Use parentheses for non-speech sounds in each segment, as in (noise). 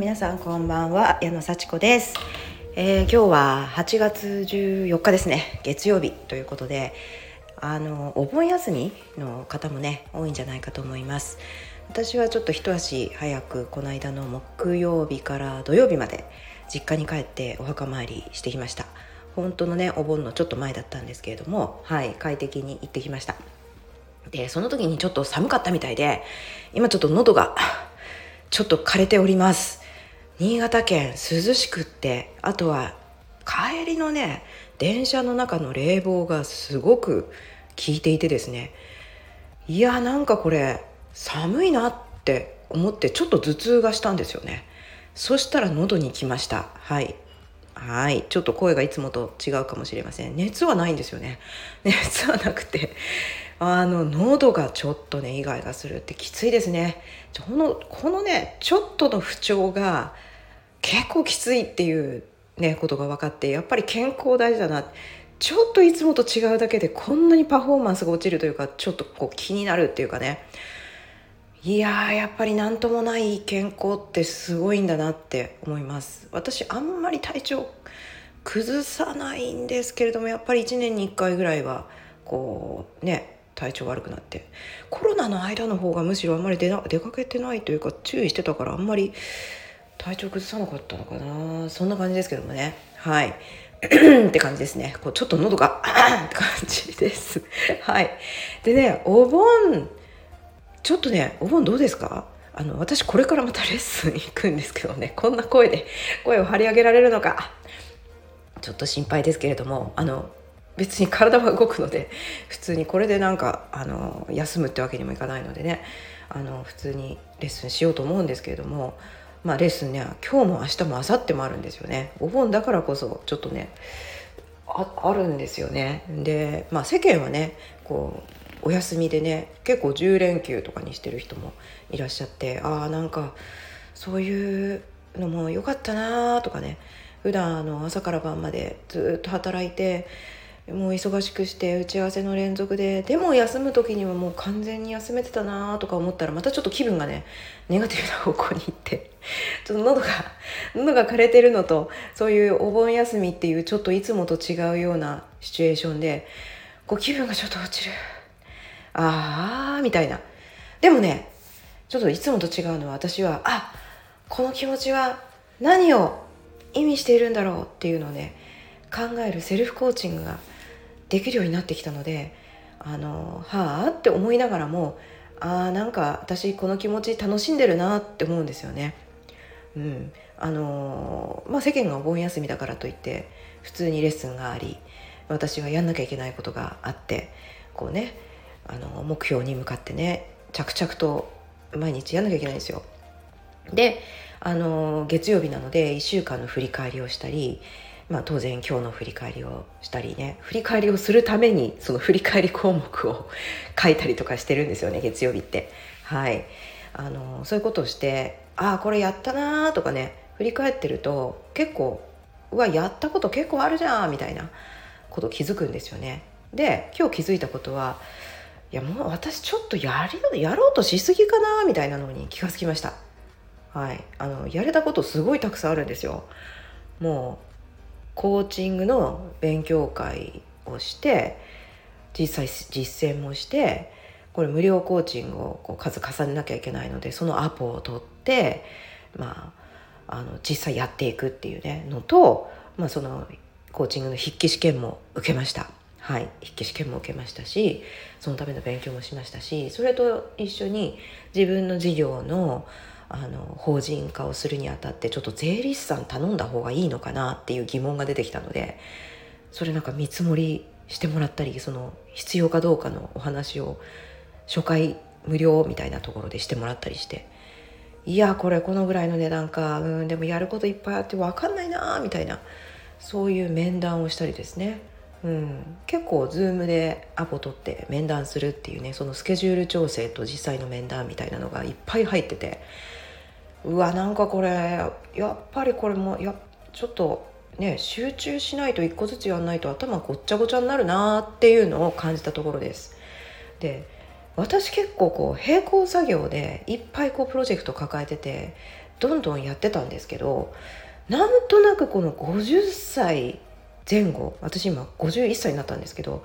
皆さんこんばんは。矢野幸子です、えー、今日は8月14日ですね。月曜日ということであのお盆休みの方もね多いんじゃないかと思います。私はちょっと一足早くこの間の木曜日から土曜日まで実家に帰ってお墓参りしてきました。本当のねお盆のちょっと前だったんですけれどもはい快適に行ってきました。でその時にちょっと寒かったみたいで今ちょっと喉がちょっと枯れております。新潟県涼しくってあとは帰りのね電車の中の冷房がすごく効いていてですね。いやなんかこれ寒いなって思ってちょっと頭痛がしたんですよね。そしたら喉に来ました。はい。はい。ちょっと声がいつもと違うかもしれません。熱はないんですよね。(laughs) 熱はなくて。あの喉がちょっとねイガイガするってきついですね。このこのねちょっとの不調が結構きついっていうねことが分かってやっぱり健康大事だな。ちょっといつもと違うだけでこんなにパフォーマンスが落ちるというかちょっとこう気になるっていうかね。いややっぱり何ともない健康ってすごいんだなって思います。私あんまり体調崩さないんですけれどもやっぱり1年に1回ぐらいはこうね体調悪くなって。コロナの間の方がむしろあんまり出な出かけてないというか注意してたからあんまり体調崩さなかったのかな？そんな感じですけどもね。はい。(clears throat) って感じですね。こうちょっと喉が (clears throat) って感じです。はい。でねお盆ちょっとねお盆どうですか？あの私これからまたレッスン行くんですけどね。こんな声で声を張り上げられるのか。ちょっと心配ですけれどもあの別に体は動くので普通にこれでなんかあの休むってわけにもいかないのでね。あの普通にレッスンしようと思うんですけれどもまあレッスンね今日も明日も明後日もあるんですよね。お盆だからこそちょっとねあるんですよね。でまあ世間はねこうお休みでね結構10連休とかにしてる人もいらっしゃってああなんかそういうのも良かったなーとかね。普段あの朝から晩までずっと働いてもう忙しくして打ち合わせの連続ででも休む時にはもう完全に休めてたなとか思ったらまたちょっと気分がねネガティブな方向に行って (laughs) ちょっと喉が喉が枯れてるのとそういうお盆休みっていうちょっといつもと違うようなシチュエーションでこう気分がちょっと落ちる。ああみたいな。でもねちょっといつもと違うのは私はあこの気持ちは何を意味しているんだろうっていうのをね考えるセルフコーチングができるようになってきたのであのはあって思いながらもあーなんか私この気持ち楽しんでるなって思うんですよね。うんあのまあ、世間がお盆休みだからといって普通にレッスンがあり私はやんなきゃいけないことがあってこうねあの目標に向かってね着々と毎日やんなきゃいけないんですよ。であの月曜日なので1週間の振り返りをしたりまあ、当然今日の振り返りをしたりね振り返りをするためにその振り返り項目を (laughs) 書いたりとかしてるんですよね月曜日って。はいあのそういうことをしてああこれやったなとかね振り返ってると結構うわやったこと結構あるじゃんみたいなこと気づくんですよね。で今日気づいたことはいやもう私ちょっとやりやろうとしすぎかなみたいなのに気がつきました。はい、あのやれたことすごいたくさんあるんですよ。もうコーチングの勉強会をして実際実践もしてこれ無料コーチングをこう数重ねなきゃいけないのでそのアポを取ってまああの実際やっていくっていうねのと、まあ、そのコーチングの筆記試験も受けました。はい、筆記試験も受けましたしそのための勉強もしましたしそれと一緒に自分の事業のあの法人化をするにあたってちょっと税理士さん頼んだ方がいいのかなっていう疑問が出てきたのでそれなんか見積もりしてもらったりその必要かどうかのお話を初回無料みたいなところでしてもらったりしていやこれこのぐらいの値段かうんでもやることいっぱいあって分かんないなみたいなそういう面談をしたりですね、うん、結構 Zoom でアポ取って面談するっていうねそのスケジュール調整と実際の面談みたいなのがいっぱい入っててうわなんかこれやっぱりこれもやちょっとね集中しないと一個ずつやんないと頭ごっちゃごちゃになるなっていうのを感じたところです。で私結構こう並行作業でいっぱいこうプロジェクト抱えててどんどんやってたんですけどなんとなくこの50歳前後私今51歳になったんですけど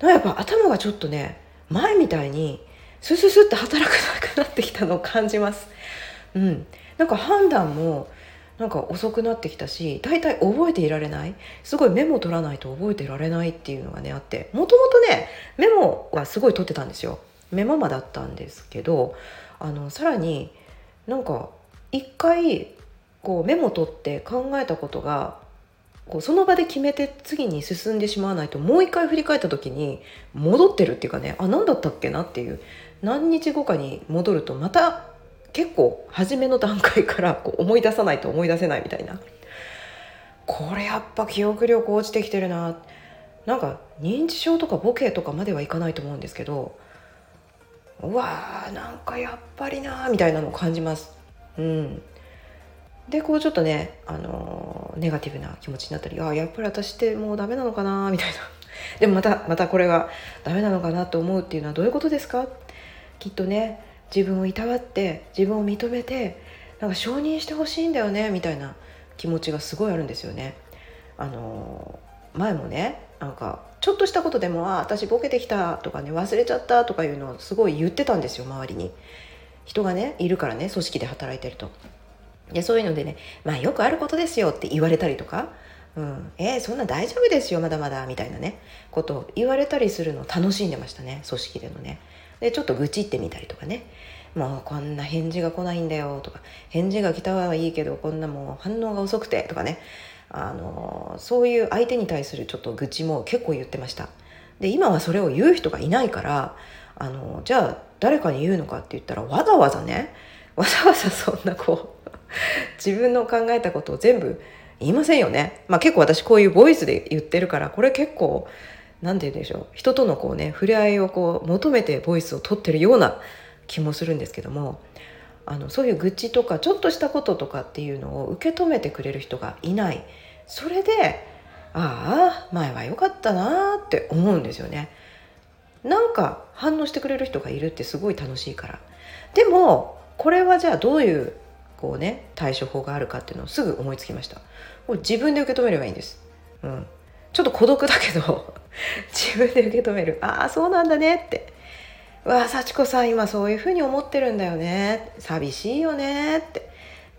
やっぱ頭がちょっとね前みたいにスススって働かなくなってきたのを感じます。うん、なんか判断もなんか遅くなってきたし大体覚えていられない。すごいメモ取らないと覚えてられないっていうのがねあって。もともとねメモはすごい取ってたんですよ。メモマだったんですけどあのさらになんか一回こうメモ取って考えたことがこうその場で決めて次に進んでしまわないともう一回振り返った時に戻ってるっていうかねあ何だったっけなっていう。何日後かに戻るとまた結構初めの段階からこう思い出さないと思い出せないみたいな。これやっぱ記憶力落ちてきてるな。なんか認知症とかボケとかまではいかないと思うんですけどうわーなんかやっぱりなーみたいなのを感じます。うん、でこうちょっとね、あのー、ネガティブな気持ちになったりあやっぱり私ってもうダメなのかなみたいな。でもまたまたこれがダメなのかなと思うっていうのはどういうことですか？きっとね自分をいたわって自分を認めてなんか承認してほしいんだよねみたいな気持ちがすごいあるんですよね。あの前もねなんかちょっとしたことでも「あ私ボケてきた」とかね「忘れちゃった」とかいうのをすごい言ってたんですよ周りに。人がねいるからね組織で働いてると。でそういうのでね「まあよくあることですよ」って言われたりとか「うん、えー、そんな大丈夫ですよまだまだ」みたいなねことを言われたりするのを楽しんでましたね組織でのね。でちょっと愚痴ってみたりとかね。もうこんな返事が来ないんだよとか。返事が来たはいいけどこんなもう反応が遅くてとかね。あのそういう相手に対するちょっと愚痴も結構言ってました。で今はそれを言う人がいないからあのじゃあ誰かに言うのかって言ったらわざわざねわざわざそんなこう (laughs) 自分の考えたことを全部言いませんよね。まあ結構私こういうボイスで言ってるからこれ結構何て言うんでしょう。人とのこうね触れ合いをこう求めてボイスを取ってるような気もするんですけどもあのそういう愚痴とかちょっとしたこととかっていうのを受け止めてくれる人がいない。それでああ前は良かったなって思うんですよね。なんか反応してくれる人がいるってすごい楽しいから。でもこれはじゃあどういうこうね対処法があるかっていうのをすぐ思いつきました。これ自分で受け止めればいいんです、うん、ちょっと孤独だけど (laughs) 自分で受け止める。ああそうなんだねって。わあ幸子さん今そういうふうに思ってるんだよね。寂しいよねって。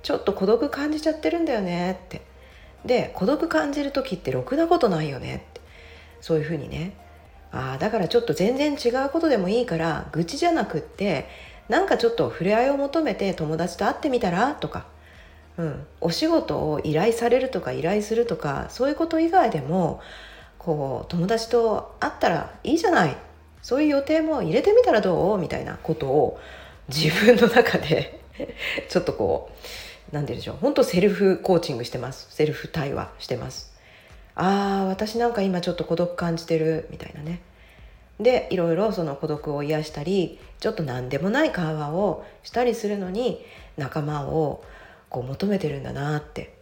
ちょっと孤独感じちゃってるんだよねって。で孤独感じる時ってろくなことないよねって。そういうふうにね。ああだからちょっと全然違うことでもいいから愚痴じゃなくってなんかちょっと触れ合いを求めて友達と会ってみたら？とか、うん、お仕事を依頼されるとか依頼するとかそういうこと以外でもこう友達と会ったらいいじゃない。そういう予定も入れてみたらどう？みたいなことを自分の中で (laughs) ちょっとこう何て言うんでしょう。本当セルフコーチングしてます。セルフ対話してます。ああ私なんか今ちょっと孤独感じてる。みたいなね。でいろいろその孤独を癒したりちょっと何でもない会話をしたりするのに仲間をこう求めてるんだなって。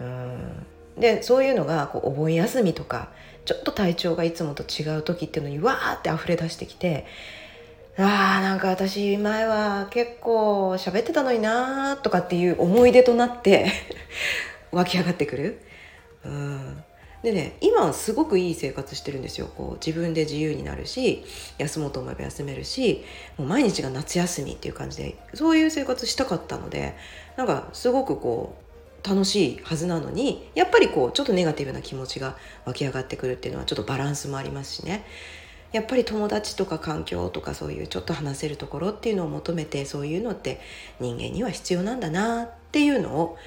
うん。でそういうのがこうお盆休みとかちょっと体調がいつもと違う時っていうのにわーって溢れ出してきてあーなんか私前は結構喋ってたのになーとかっていう思い出となって (laughs) 湧き上がってくる。うん。でね今はすごくいい生活してるんですよこう自分で自由になるし休もうと思えば休めるしもう毎日が夏休みっていう感じでそういう生活したかったのでなんかすごくこう楽しいはずなのにやっぱりこうちょっとネガティブな気持ちが湧き上がってくるっていうのはちょっとバランスもありますしねやっぱり友達とか環境とかそういうちょっと話せるところっていうのを求めてそういうのって人間には必要なんだなっていうのを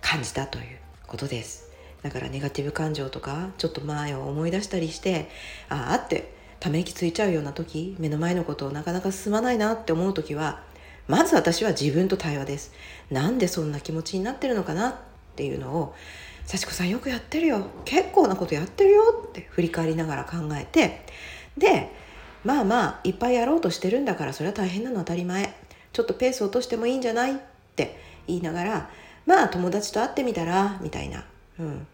感じたということです。だからネガティブ感情とかちょっと前を思い出したりしてああってため息ついちゃうような時目の前のことをなかなか進まないなって思う時はまず私は自分と対話です。なんでそんな気持ちになってるのかなっていうのを幸子さんよくやってるよ。結構なことやってるよって振り返りながら考えてでまあまあいっぱいやろうとしてるんだからそれは大変なの当たり前。ちょっとペース落としてもいいんじゃないって言いながらまあ友達と会ってみたらみたいな。うん。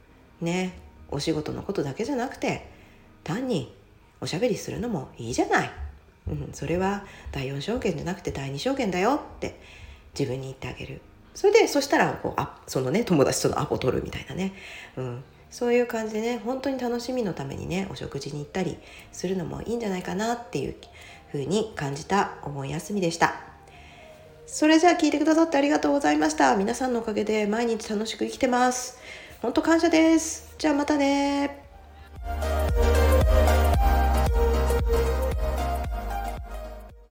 ねお仕事のことだけじゃなくて単におしゃべりするのもいいじゃない、うん、それは第4証券じゃなくて第2証券だよって自分に言ってあげる。それでそしたらこうあそのね友達とのアポ取るみたいなね、うん、そういう感じでね本当に楽しみのためにねお食事に行ったりするのもいいんじゃないかなっていう風に感じたお盆休みでした。それじゃあ聞いてくださってありがとうございました。皆さんのおかげで毎日楽しく生きてます。本当感謝です。じゃあまたね。